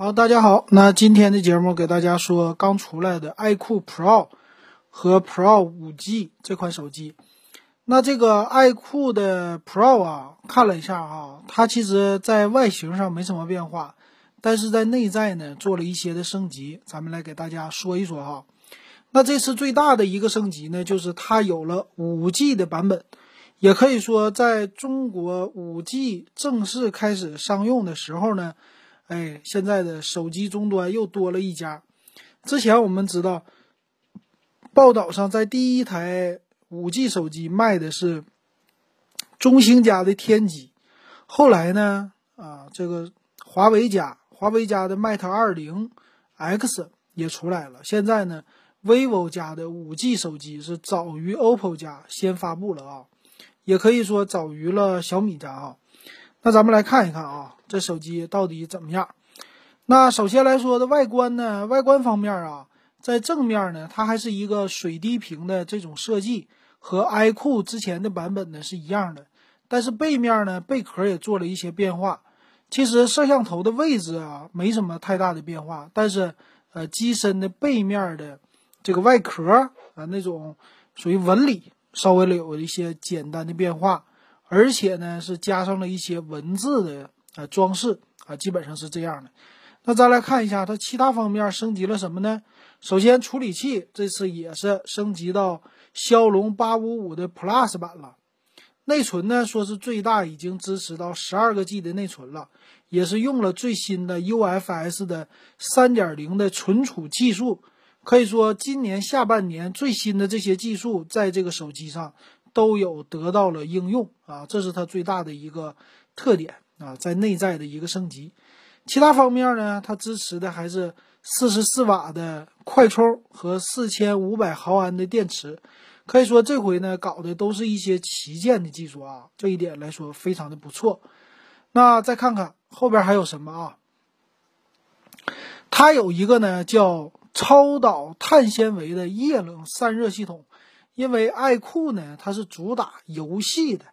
好，大家好，那今天的节目给大家说刚出来的 iQOO Pro 和 Pro 5G 这款手机。那这个 iQOO 的 Pro 啊，看了一下哈，它其实在外形上没什么变化，但是在内在呢做了一些的升级，咱们来给大家说一说哈。那这次最大的一个升级呢，就是它有了 5G 的版本，也可以说在中国 5G 正式开始商用的时候呢。哎，现在的手机终端又多了一家。之前我们知道，报道上在第一台五 G 手机卖的是中兴家的天机，后来呢，啊，这个华为家，华为家的 Mate 二零 X 也出来了。现在呢，vivo 家的五 G 手机是早于 OPPO 家先发布了啊，也可以说早于了小米家啊。那咱们来看一看啊，这手机到底怎么样？那首先来说的外观呢，外观方面啊，在正面呢，它还是一个水滴屏的这种设计，和 iQOO 之前的版本呢是一样的。但是背面呢，贝壳也做了一些变化。其实摄像头的位置啊，没什么太大的变化，但是呃，机身的背面的这个外壳啊，那种属于纹理，稍微有一些简单的变化。而且呢，是加上了一些文字的啊装饰啊，基本上是这样的。那再来看一下它其他方面升级了什么呢？首先，处理器这次也是升级到骁龙八五五的 Plus 版了。内存呢，说是最大已经支持到十二个 G 的内存了，也是用了最新的 UFS 的三点零的存储技术。可以说，今年下半年最新的这些技术在这个手机上。都有得到了应用啊，这是它最大的一个特点啊，在内在的一个升级。其他方面呢，它支持的还是四十四瓦的快充和四千五百毫安的电池。可以说这回呢，搞的都是一些旗舰的技术啊，这一点来说非常的不错。那再看看后边还有什么啊？它有一个呢叫超导碳纤维的液冷散热系统。因为爱酷呢，它是主打游戏的，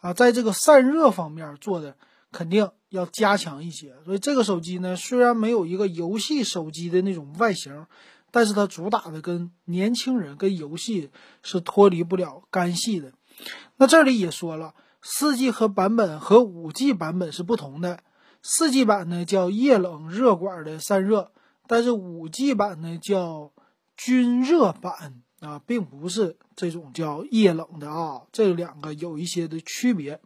啊，在这个散热方面做的肯定要加强一些。所以这个手机呢，虽然没有一个游戏手机的那种外形，但是它主打的跟年轻人跟游戏是脱离不了干系的。那这里也说了，四 G 和版本和五 G 版本是不同的。四 G 版呢叫液冷热管的散热，但是五 G 版呢叫均热版。啊，并不是这种叫液冷的啊，这两个有一些的区别。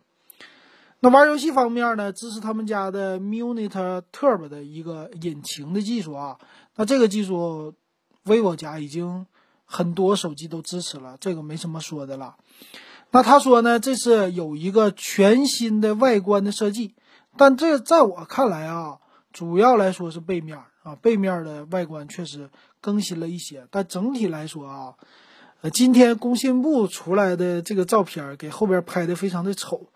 那玩游戏方面呢，支持他们家的 Munit Turbo 的一个引擎的技术啊。那这个技术，vivo 家已经很多手机都支持了，这个没什么说的了。那他说呢，这是有一个全新的外观的设计，但这在我看来啊，主要来说是背面啊，背面的外观确实。更新了一些，但整体来说啊，呃，今天工信部出来的这个照片给后边拍的非常的丑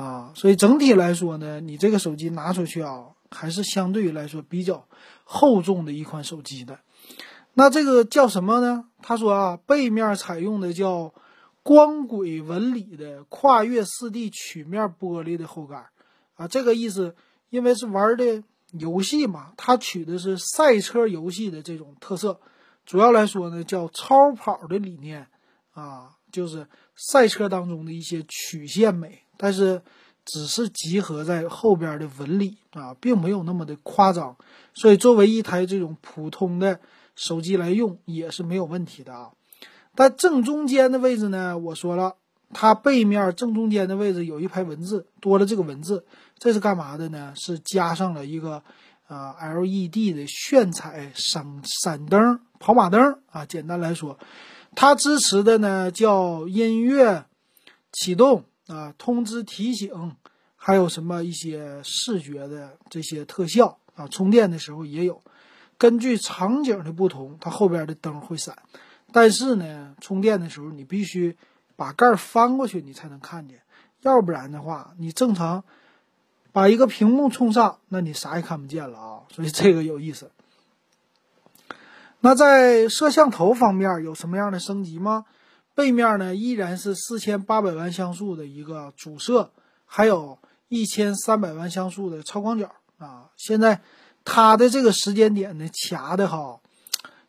啊，所以整体来说呢，你这个手机拿出去啊，还是相对来说比较厚重的一款手机的。那这个叫什么呢？他说啊，背面采用的叫光轨纹理的跨越四 D 曲面玻璃的后盖啊，这个意思，因为是玩的。游戏嘛，它取的是赛车游戏的这种特色，主要来说呢叫超跑的理念啊，就是赛车当中的一些曲线美，但是只是集合在后边的纹理啊，并没有那么的夸张，所以作为一台这种普通的手机来用也是没有问题的啊。但正中间的位置呢，我说了。它背面正中间的位置有一排文字，多了这个文字，这是干嘛的呢？是加上了一个，呃，LED 的炫彩闪闪灯、跑马灯啊。简单来说，它支持的呢叫音乐启动啊、通知提醒，还有什么一些视觉的这些特效啊。充电的时候也有，根据场景的不同，它后边的灯会闪。但是呢，充电的时候你必须。把盖翻过去，你才能看见，要不然的话，你正常把一个屏幕冲上，那你啥也看不见了啊！所以这个有意思。那在摄像头方面有什么样的升级吗？背面呢依然是四千八百万像素的一个主摄，还有一千三百万像素的超广角啊。现在它的这个时间点呢卡的哈，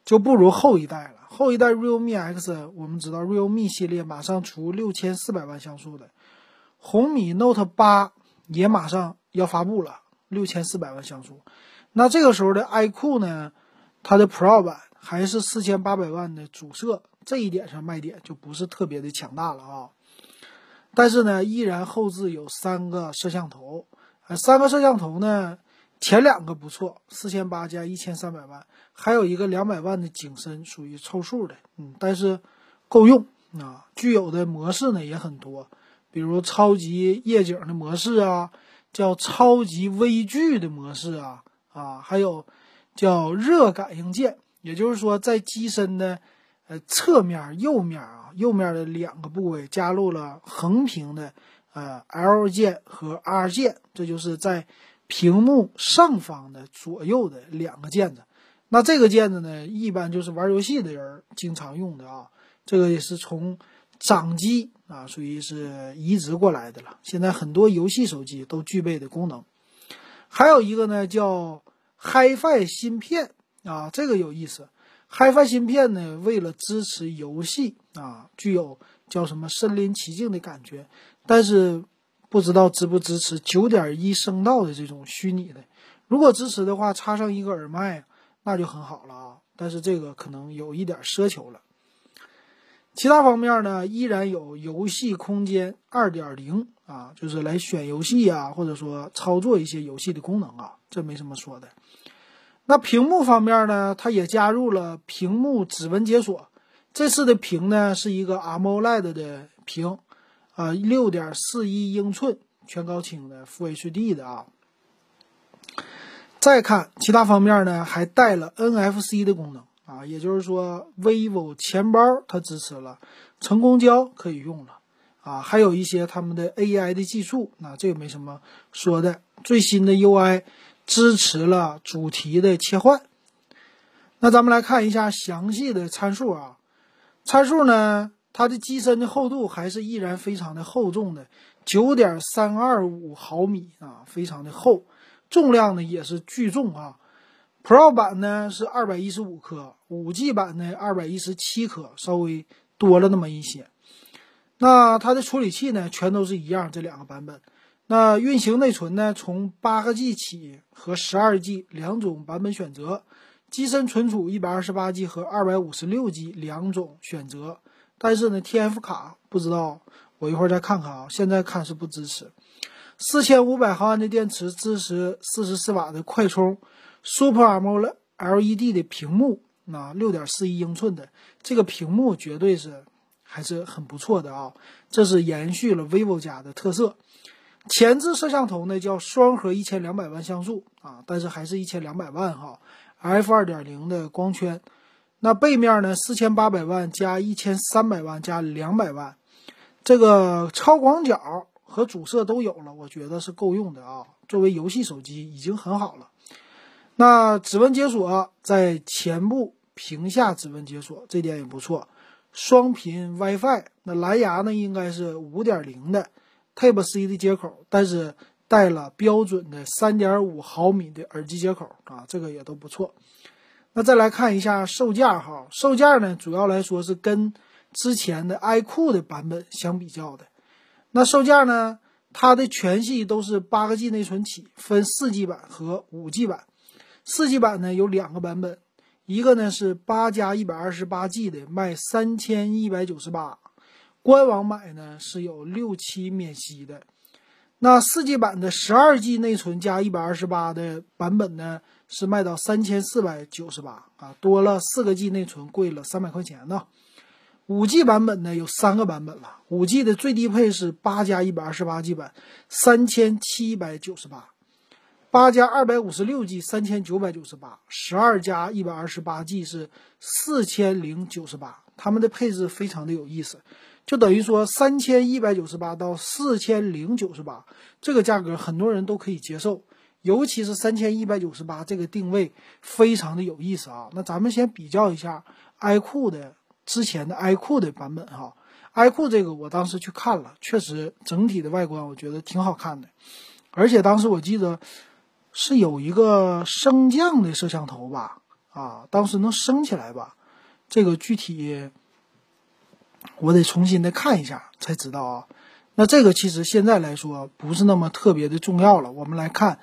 就不如后一代了。后一代 realme X，我们知道 realme 系列马上出六千四百万像素的，红米 Note 八也马上要发布了，六千四百万像素。那这个时候的 iQOO 呢，它的 Pro 版还是四千八百万的主摄，这一点上卖点就不是特别的强大了啊。但是呢，依然后置有三个摄像头，呃，三个摄像头呢，前两个不错，四千八加一千三百万，还有一个两百万的景深，属于凑数的，嗯，但是够用啊。具有的模式呢也很多，比如超级夜景的模式啊，叫超级微距的模式啊，啊，还有叫热感应键，也就是说在机身的。呃，侧面右面啊，右面的两个部位加入了横屏的呃 L 键和 R 键，这就是在屏幕上方的左右的两个键子。那这个键子呢，一般就是玩游戏的人经常用的啊。这个也是从掌机啊，属于是移植过来的了。现在很多游戏手机都具备的功能。还有一个呢，叫 HiFi 芯片啊，这个有意思。HiFi 芯片呢，为了支持游戏啊，具有叫什么身临其境的感觉，但是不知道支不支持九点一声道的这种虚拟的。如果支持的话，插上一个耳麦，那就很好了啊。但是这个可能有一点奢求了。其他方面呢，依然有游戏空间二点零啊，就是来选游戏啊，或者说操作一些游戏的功能啊，这没什么说的。那屏幕方面呢，它也加入了屏幕指纹解锁。这次的屏呢是一个 AMOLED 的屏，啊，六点四一英寸全高清的 Full HD 的啊。再看其他方面呢，还带了 NFC 的功能啊，也就是说 vivo 钱包它支持了，乘公交可以用了啊，还有一些他们的 AI 的技术，那这个没什么说的。最新的 UI。支持了主题的切换，那咱们来看一下详细的参数啊。参数呢，它的机身的厚度还是依然非常的厚重的，九点三二五毫米啊，非常的厚。重量呢也是巨重啊。Pro 版呢是二百一十五克，五 G 版呢二百一十七克，稍微多了那么一些。那它的处理器呢，全都是一样，这两个版本。那运行内存呢？从八个 G 起和十二 G 两种版本选择，机身存储一百二十八 G 和二百五十六 G 两种选择。但是呢，TF 卡不知道，我一会儿再看看啊。现在看是不支持。四千五百毫安的电池，支持四十四瓦的快充，Super AMOLED 的屏幕，那六点四一英寸的这个屏幕绝对是还是很不错的啊。这是延续了 vivo 家的特色。前置摄像头呢叫双核一千两百万像素啊，但是还是一千两百万哈，f 二点零的光圈。那背面呢四千八百万加一千三百万加两百万，这个超广角和主摄都有了，我觉得是够用的啊。作为游戏手机已经很好了。那指纹解锁在前部屏下指纹解锁，这点也不错。双频 WiFi，那蓝牙呢应该是五点零的。Type C 的接口，但是带了标准的三点五毫米的耳机接口啊，这个也都不错。那再来看一下售价哈，售价呢主要来说是跟之前的 iQOO 的版本相比较的。那售价呢，它的全系都是八个 G 内存起，分四 G 版和五 G 版。四 G 版呢有两个版本，一个呢是八加一百二十八 G 的，卖三千一百九十八。官网买呢是有六期免息的，那四 G 版的十二 G 内存加一百二十八的版本呢是卖到三千四百九十八啊，多了四个 G 内存，贵了三百块钱呢。五 G 版本呢有三个版本了，五 G 的最低配是八加一百二十八 G 版，三千七百九十八；八加二百五十六 G 三千九百九十八；十二加一百二十八 G 是四千零九十八。他们的配置非常的有意思。就等于说三千一百九十八到四千零九十八这个价格，很多人都可以接受，尤其是三千一百九十八这个定位非常的有意思啊。那咱们先比较一下 iQOO 的之前的 iQOO 的版本哈，iQOO 这个我当时去看了，确实整体的外观我觉得挺好看的，而且当时我记得是有一个升降的摄像头吧？啊，当时能升起来吧？这个具体我得重新的看一下才知道啊。那这个其实现在来说不是那么特别的重要了。我们来看，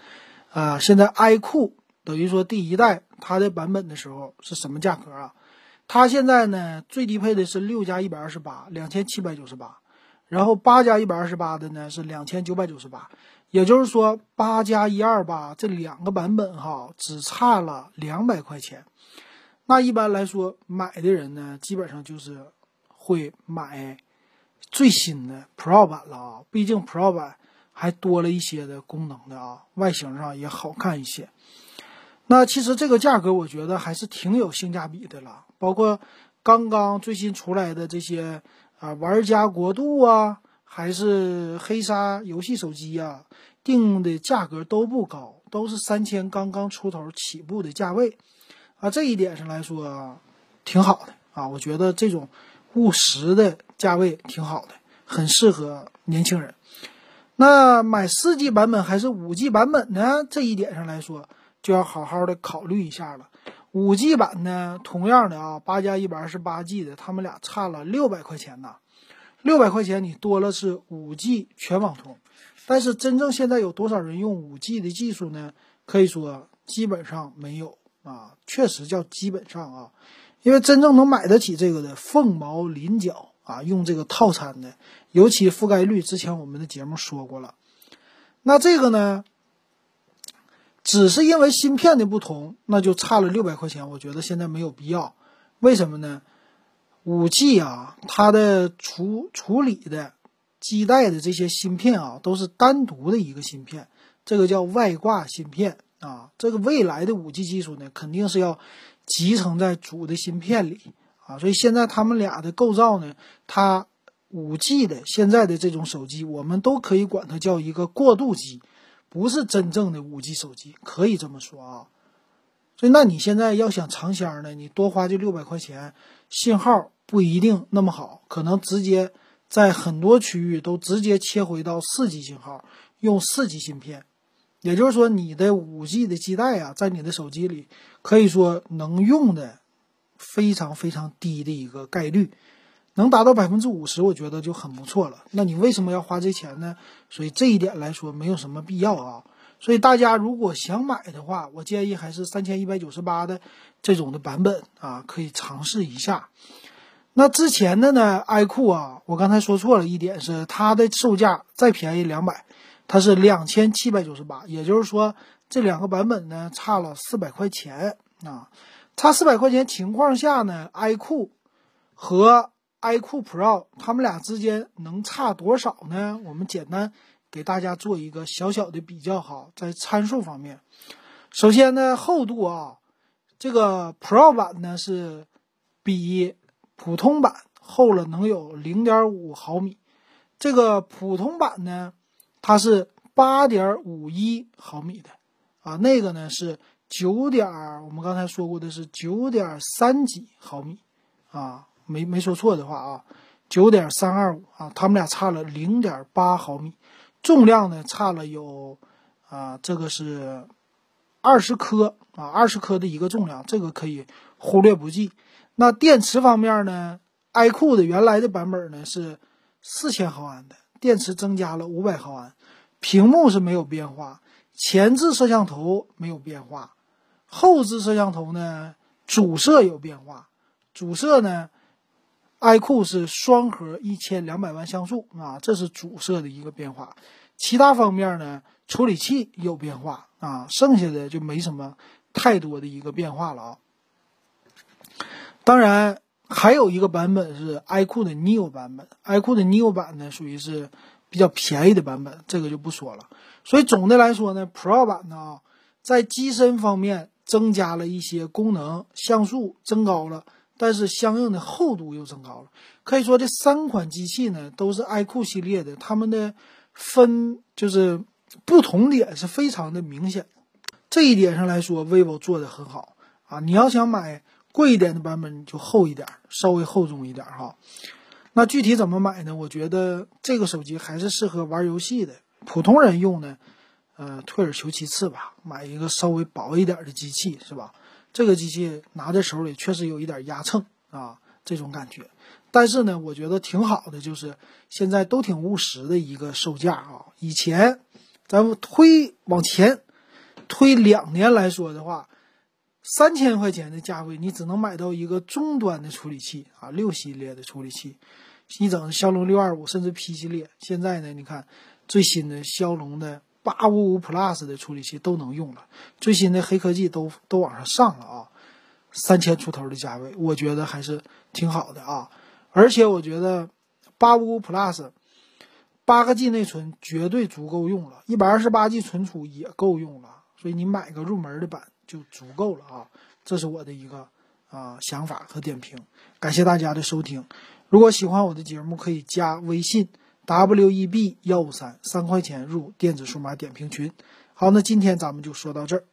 啊，现在 iQOO 等于说第一代它的版本的时候是什么价格啊？它现在呢最低配的是六加一百二十八，两千七百九十八，然后八加一百二十八的呢是两千九百九十八。也就是说，八加一二八这两个版本哈，只差了两百块钱。那一般来说，买的人呢，基本上就是会买最新的 Pro 版了啊。毕竟 Pro 版还多了一些的功能的啊，外形上也好看一些。那其实这个价格，我觉得还是挺有性价比的了。包括刚刚最新出来的这些啊，玩家国度啊。还是黑鲨游戏手机呀，定的价格都不高，都是三千刚刚出头起步的价位，啊，这一点上来说挺好的啊，我觉得这种务实的价位挺好的，很适合年轻人。那买四 G 版本还是五 G 版本呢？这一点上来说，就要好好的考虑一下了。五 G 版呢，同样的啊，八加一百二十八 G 的，他们俩差了六百块钱呢。六百块钱，你多了是五 G 全网通，但是真正现在有多少人用五 G 的技术呢？可以说基本上没有啊，确实叫基本上啊，因为真正能买得起这个的凤毛麟角啊，用这个套餐的，尤其覆盖率，之前我们的节目说过了。那这个呢，只是因为芯片的不同，那就差了六百块钱，我觉得现在没有必要。为什么呢？五 G 啊，它的处处理的基带的这些芯片啊，都是单独的一个芯片，这个叫外挂芯片啊。这个未来的五 G 技术呢，肯定是要集成在主的芯片里啊。所以现在他们俩的构造呢，它五 G 的现在的这种手机，我们都可以管它叫一个过渡机，不是真正的五 G 手机，可以这么说啊。所以那你现在要想尝鲜呢，你多花这六百块钱，信号。不一定那么好，可能直接在很多区域都直接切回到四 G 信号，用四 G 芯片，也就是说你的五 G 的基带啊，在你的手机里可以说能用的非常非常低的一个概率，能达到百分之五十，我觉得就很不错了。那你为什么要花这钱呢？所以这一点来说没有什么必要啊。所以大家如果想买的话，我建议还是三千一百九十八的这种的版本啊，可以尝试一下。那之前的呢，iQOO 啊，我刚才说错了一点是它的售价再便宜两百，它是两千七百九十八，也就是说这两个版本呢差了四百块钱啊，差四百块钱情况下呢，iQOO 和 iQOO Pro 它们俩之间能差多少呢？我们简单给大家做一个小小的比较哈，在参数方面，首先呢厚度啊，这个 Pro 版呢是比。普通版厚了能有零点五毫米，这个普通版呢，它是八点五一毫米的，啊，那个呢是九点，我们刚才说过的是九点三几毫米，啊，没没说错的话啊，九点三二五啊，他们俩差了零点八毫米，重量呢差了有，啊，这个是二十克啊，二十克的一个重量，这个可以忽略不计。那电池方面呢？iQOO 的原来的版本呢是四千毫安的，电池增加了五百毫安，屏幕是没有变化，前置摄像头没有变化，后置摄像头呢主摄有变化，主摄呢，iQOO 是双核一千两百万像素啊，这是主摄的一个变化，其他方面呢处理器有变化啊，剩下的就没什么太多的一个变化了啊。当然，还有一个版本是 iQOO 的 Neo 版本，iQOO 的 Neo 版呢属于是比较便宜的版本，这个就不说了。所以总的来说呢，Pro 版呢在机身方面增加了一些功能，像素增高了，但是相应的厚度又增高了。可以说这三款机器呢都是 iQOO 系列的，它们的分就是不同点是非常的明显。这一点上来说，vivo 做的很好啊。你要想买。贵一点的版本就厚一点，稍微厚重一点哈。那具体怎么买呢？我觉得这个手机还是适合玩游戏的，普通人用呢，呃，退而求其次吧，买一个稍微薄一点的机器，是吧？这个机器拿在手里确实有一点压秤啊，这种感觉。但是呢，我觉得挺好的，就是现在都挺务实的一个售价啊。以前咱们推往前推两年来说的话，三千块钱的价位，你只能买到一个中端的处理器啊，六系列的处理器。你整骁龙六二五甚至 P 系列，现在呢，你看最新的骁龙的八五五 Plus 的处理器都能用了，最新的黑科技都都往上上了啊，三千出头的价位，我觉得还是挺好的啊。而且我觉得八五五 Plus 八个 G 内存绝对足够用了，一百二十八 G 存储也够用了，所以你买个入门的版就足够了啊。这是我的一个啊想法和点评，感谢大家的收听。如果喜欢我的节目，可以加微信 w e b 幺五三，三块钱入电子数码点评群。好，那今天咱们就说到这儿。